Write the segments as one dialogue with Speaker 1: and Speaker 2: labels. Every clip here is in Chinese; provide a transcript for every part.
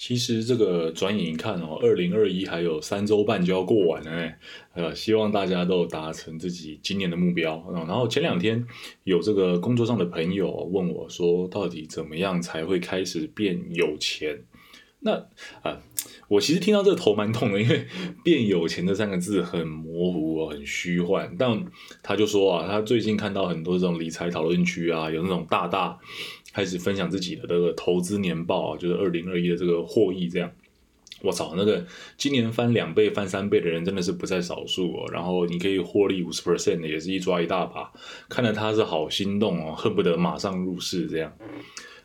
Speaker 1: 其实这个转眼一看哦，二零二一还有三周半就要过完了，呃，希望大家都达成自己今年的目标。然后前两天有这个工作上的朋友问我说，到底怎么样才会开始变有钱？那啊，我其实听到这个头蛮痛的，因为 变有钱这三个字很模糊很虚幻。但他就说啊，他最近看到很多这种理财讨论区啊，有那种大大。开始分享自己的这个投资年报啊，就是二零二一的这个获益这样。我操，那个今年翻两倍、翻三倍的人真的是不在少数哦。然后你可以获利五十 percent 的，也是一抓一大把，看得他是好心动哦，恨不得马上入市这样。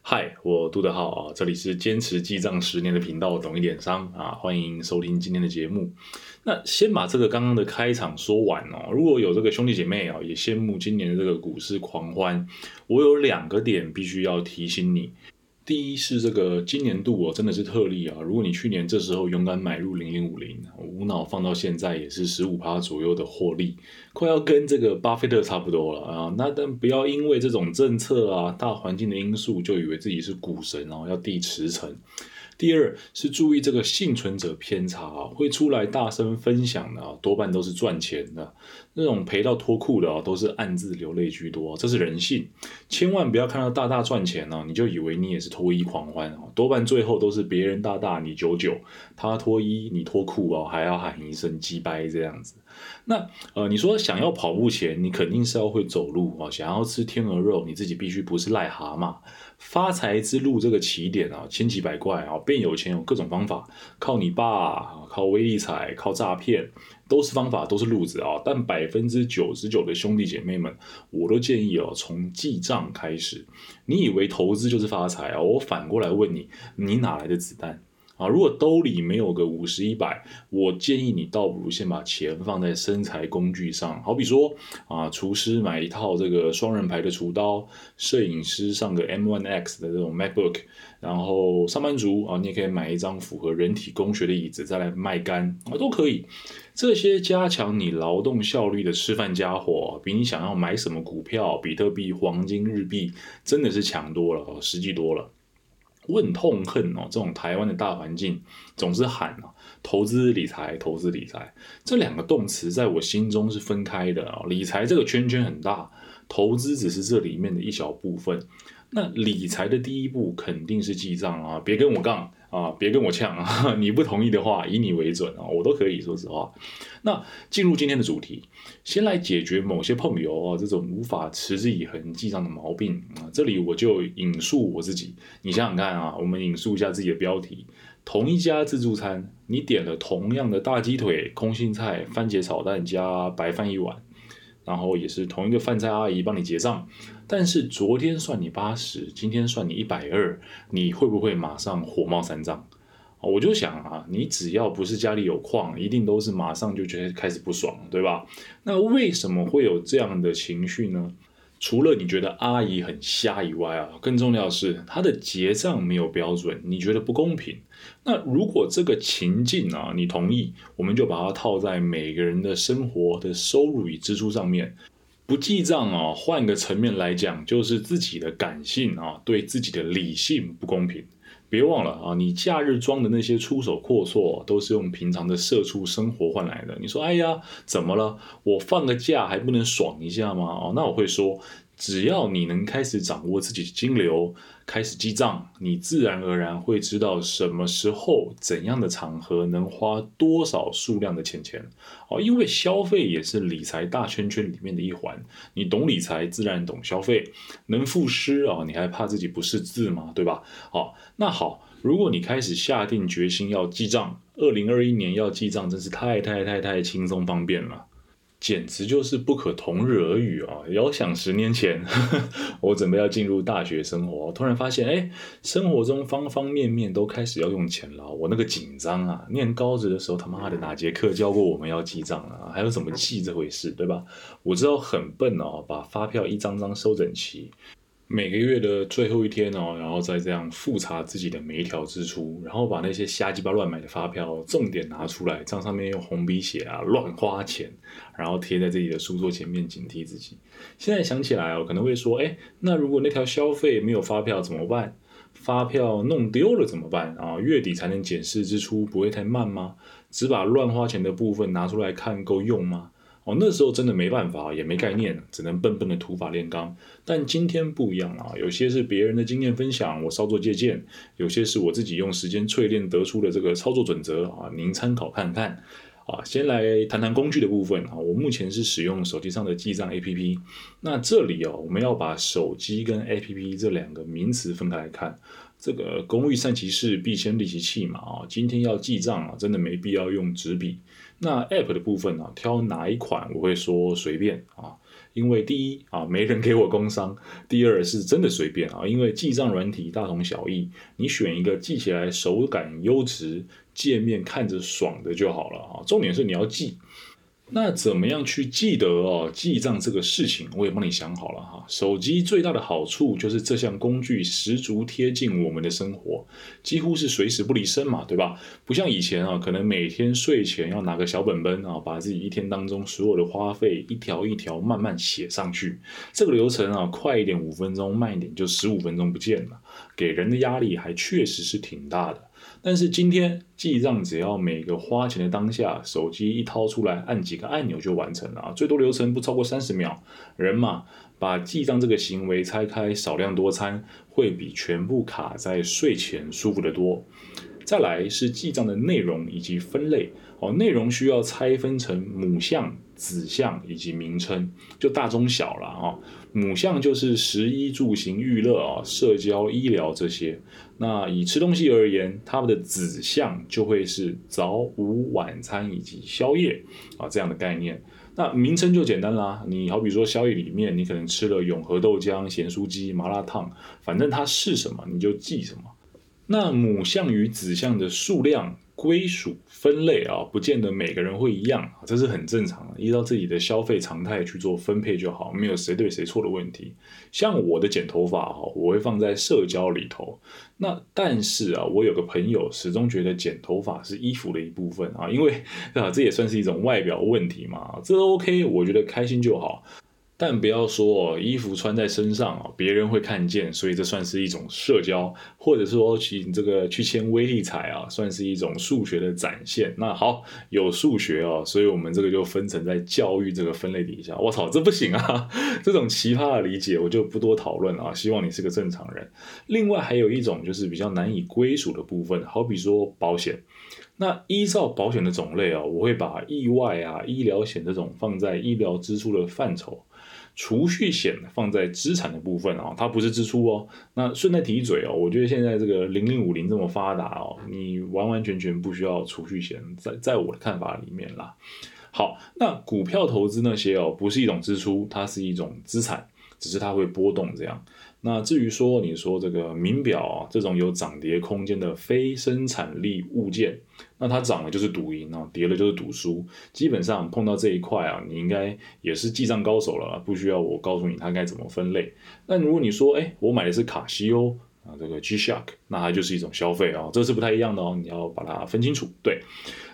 Speaker 1: 嗨，我杜德浩啊，这里是坚持记账十年的频道，懂一点商啊，欢迎收听今天的节目。那先把这个刚刚的开场说完哦。如果有这个兄弟姐妹啊，也羡慕今年的这个股市狂欢，我有两个点必须要提醒你。第一是这个今年度我，真的是特例啊！如果你去年这时候勇敢买入零零五零，无脑放到现在也是十五趴左右的获利，快要跟这个巴菲特差不多了啊！那但不要因为这种政策啊、大环境的因素，就以为自己是股神哦，要递驰骋。第二是注意这个幸存者偏差啊，会出来大声分享的啊，多半都是赚钱的，那种赔到脱裤的啊，都是暗自流泪居多，这是人性。千万不要看到大大赚钱哦，你就以为你也是脱衣狂欢哦，多半最后都是别人大大你九九，他脱衣你脱裤哦，还要喊一声鸡掰这样子。那呃，你说想要跑步前，你肯定是要会走路哦，想要吃天鹅肉，你自己必须不是癞蛤蟆。发财之路这个起点啊，千奇百怪啊，变有钱有各种方法，靠你爸，靠微利财，靠诈骗，都是方法，都是路子啊。但百分之九十九的兄弟姐妹们，我都建议哦，从记账开始。你以为投资就是发财啊？我反过来问你，你哪来的子弹？啊，如果兜里没有个五十一百，我建议你倒不如先把钱放在生财工具上，好比说啊，厨师买一套这个双人牌的厨刀，摄影师上个 M1X 的这种 MacBook，然后上班族啊，你也可以买一张符合人体工学的椅子再来卖干啊，都可以。这些加强你劳动效率的吃饭家伙，比你想要买什么股票、比特币、黄金、日币，真的是强多了哦，实际多了。我很痛恨哦，这种台湾的大环境总是喊啊，投资理财，投资理财，这两个动词在我心中是分开的啊。理财这个圈圈很大，投资只是这里面的一小部分。那理财的第一步肯定是记账啊，别跟我杠。啊，别跟我呛啊！你不同意的话，以你为准啊，我都可以说实话。那进入今天的主题，先来解决某些朋友啊这种无法持之以恒记账的毛病啊。这里我就引述我自己，你想想看啊，我们引述一下自己的标题：同一家自助餐，你点了同样的大鸡腿、空心菜、番茄炒蛋加白饭一碗。然后也是同一个饭菜阿姨帮你结账，但是昨天算你八十，今天算你一百二，你会不会马上火冒三丈？我就想啊，你只要不是家里有矿，一定都是马上就觉得开始不爽，对吧？那为什么会有这样的情绪呢？除了你觉得阿姨很瞎以外啊，更重要的是她的结账没有标准，你觉得不公平。那如果这个情境啊，你同意，我们就把它套在每个人的生活的收入与支出上面，不记账啊。换个层面来讲，就是自己的感性啊，对自己的理性不公平。别忘了啊，你假日装的那些出手阔绰，都是用平常的社畜生活换来的。你说，哎呀，怎么了？我放个假还不能爽一下吗？哦，那我会说。只要你能开始掌握自己的金流，开始记账，你自然而然会知道什么时候、怎样的场合能花多少数量的钱钱哦。因为消费也是理财大圈圈里面的一环，你懂理财，自然懂消费。能赋诗啊，你还怕自己不识字吗？对吧？好，那好，如果你开始下定决心要记账，二零二一年要记账，真是太太太太轻松方便了。简直就是不可同日而语啊！遥想十年前，我准备要进入大学生活，突然发现，哎，生活中方方面面都开始要用钱了。我那个紧张啊！念高职的时候，他妈的哪节课教过我们要记账啊？还有怎么记这回事，对吧？我知道很笨哦，把发票一张张收整齐。每个月的最后一天哦，然后再这样复查自己的每一条支出，然后把那些瞎鸡巴乱买的发票重点拿出来，账上面用红笔写啊，乱花钱，然后贴在自己的书桌前面警惕自己。现在想起来哦，可能会说，哎，那如果那条消费没有发票怎么办？发票弄丢了怎么办啊？月底才能检视支出，不会太慢吗？只把乱花钱的部分拿出来看够用吗？哦，那时候真的没办法，也没概念，只能笨笨的土法炼钢。但今天不一样啊，有些是别人的经验分享，我稍作借鉴；有些是我自己用时间淬炼得出的这个操作准则啊，您参考看看。啊，先来谈谈工具的部分啊。我目前是使用手机上的记账 APP。那这里哦，我们要把手机跟 APP 这两个名词分开来看。这个工欲善其事，必先利其器嘛啊。今天要记账啊，真的没必要用纸笔。那 App 的部分呢，挑哪一款我会说随便啊。因为第一啊，没人给我工商；第二是真的随便啊，因为记账软体大同小异，你选一个记起来手感优质、界面看着爽的就好了啊。重点是你要记。那怎么样去记得哦？记账这个事情，我也帮你想好了哈。手机最大的好处就是这项工具十足贴近我们的生活，几乎是随时不离身嘛，对吧？不像以前啊，可能每天睡前要拿个小本本啊，把自己一天当中所有的花费一条一条慢慢写上去。这个流程啊，快一点五分钟，慢一点就十五分钟不见了，给人的压力还确实是挺大的。但是今天记账只要每个花钱的当下，手机一掏出来，按几个按钮就完成了啊，最多流程不超过三十秒。人嘛，把记账这个行为拆开，少量多餐，会比全部卡在睡前舒服得多。再来是记账的内容以及分类哦，内容需要拆分成母项、子项以及名称，就大中小了啊。母项就是食衣住行娱乐啊，社交、医疗这些。那以吃东西而言，它们的子项就会是早午晚餐以及宵夜啊这样的概念。那名称就简单啦，你好比说宵夜里面，你可能吃了永和豆浆、咸酥鸡、麻辣烫，反正它是什么你就记什么。那母项与子项的数量。归属分类啊，不见得每个人会一样，这是很正常的。依照自己的消费常态去做分配就好，没有谁对谁错的问题。像我的剪头发哈，我会放在社交里头。那但是啊，我有个朋友始终觉得剪头发是衣服的一部分啊，因为啊，这也算是一种外表问题嘛，这 OK，我觉得开心就好。但不要说哦，衣服穿在身上啊，别人会看见，所以这算是一种社交，或者说去这个去签威力彩啊，算是一种数学的展现。那好，有数学哦，所以我们这个就分成在教育这个分类底下。我操，这不行啊！这种奇葩的理解我就不多讨论啊。希望你是个正常人。另外还有一种就是比较难以归属的部分，好比说保险。那依照保险的种类啊，我会把意外啊、医疗险这种放在医疗支出的范畴。储蓄险放在资产的部分啊，它不是支出哦。那顺带提一嘴哦，我觉得现在这个零零五零这么发达哦，你完完全全不需要储蓄险，在在我的看法里面啦。好，那股票投资那些哦，不是一种支出，它是一种资产，只是它会波动这样。那至于说你说这个名表啊，这种有涨跌空间的非生产力物件，那它涨了就是赌赢啊，跌了就是赌输。基本上碰到这一块啊，你应该也是记账高手了，不需要我告诉你它该怎么分类。那如果你说，哎，我买的是卡西欧啊，这个 G-Shock，那它就是一种消费啊，这是不太一样的哦，你要把它分清楚。对，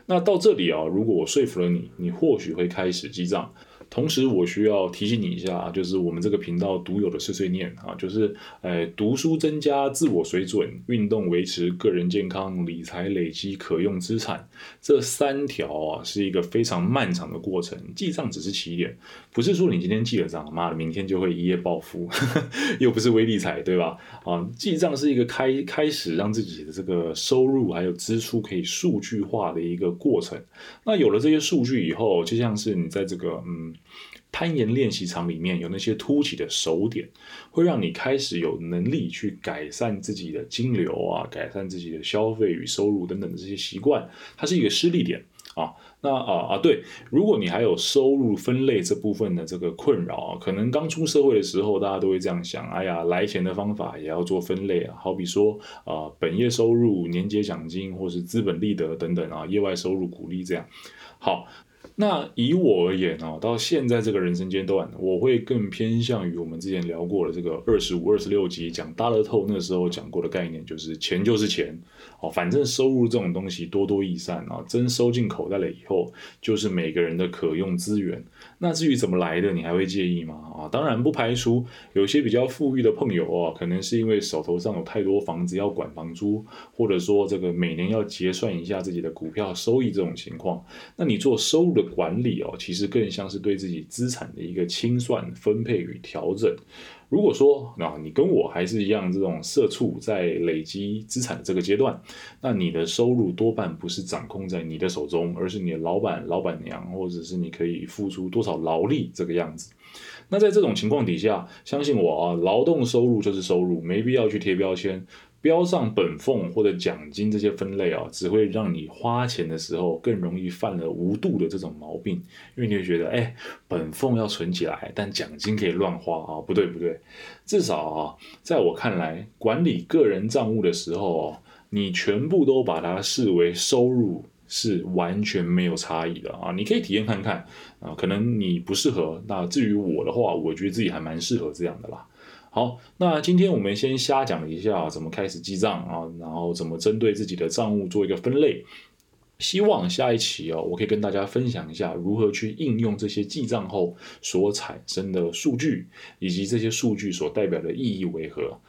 Speaker 1: 那到这里啊，如果我说服了你，你或许会开始记账。同时，我需要提醒你一下，就是我们这个频道独有的碎碎念啊，就是，呃，读书增加自我水准，运动维持个人健康，理财累积可用资产，这三条啊，是一个非常漫长的过程。记账只是起点，不是说你今天记了账，妈的，明天就会一夜暴富，又不是微理财，对吧？啊，记账是一个开开始让自己的这个收入还有支出可以数据化的一个过程。那有了这些数据以后，就像是你在这个嗯。攀岩练习场里面有那些凸起的手点，会让你开始有能力去改善自己的金流啊，改善自己的消费与收入等等的这些习惯，它是一个失力点啊。那啊啊，对，如果你还有收入分类这部分的这个困扰啊，可能刚出社会的时候，大家都会这样想，哎呀，来钱的方法也要做分类啊，好比说啊，本业收入、年节奖金或是资本利得等等啊，业外收入鼓励这样。好。那以我而言哦，到现在这个人生阶段，我会更偏向于我们之前聊过的这个二十五、二十六集讲大乐透那时候讲过的概念，就是钱就是钱哦，反正收入这种东西多多益善啊，真收进口袋了以后，就是每个人的可用资源。那至于怎么来的，你还会介意吗？啊，当然不排除有些比较富裕的朋友哦，可能是因为手头上有太多房子要管房租，或者说这个每年要结算一下自己的股票收益这种情况。那你做收入管理哦，其实更像是对自己资产的一个清算、分配与调整。如果说啊，你跟我还是一样这种社畜在累积资产的这个阶段，那你的收入多半不是掌控在你的手中，而是你的老板、老板娘，或者是你可以付出多少劳力这个样子。那在这种情况底下，相信我啊，劳动收入就是收入，没必要去贴标签。标上本俸或者奖金这些分类啊，只会让你花钱的时候更容易犯了无度的这种毛病，因为你会觉得，哎，本俸要存起来，但奖金可以乱花。啊，不对不对，至少啊，在我看来，管理个人账务的时候哦，你全部都把它视为收入，是完全没有差异的。啊，你可以体验看看。啊，可能你不适合，那至于我的话，我觉得自己还蛮适合这样的啦。好，那今天我们先瞎讲一下怎么开始记账啊，然后怎么针对自己的账务做一个分类。希望下一期哦，我可以跟大家分享一下如何去应用这些记账后所产生的数据，以及这些数据所代表的意义为何。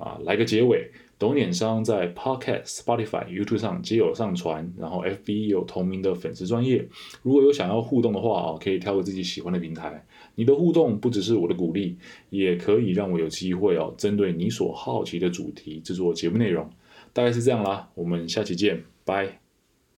Speaker 1: 啊，来个结尾。懂点商在 Pocket、Spotify、YouTube 上皆有上传，然后 FB 有同名的粉丝专业。如果有想要互动的话啊，可以挑个自己喜欢的平台。你的互动不只是我的鼓励，也可以让我有机会哦，针对你所好奇的主题制作节目内容。大概是这样啦，我们下期见，拜。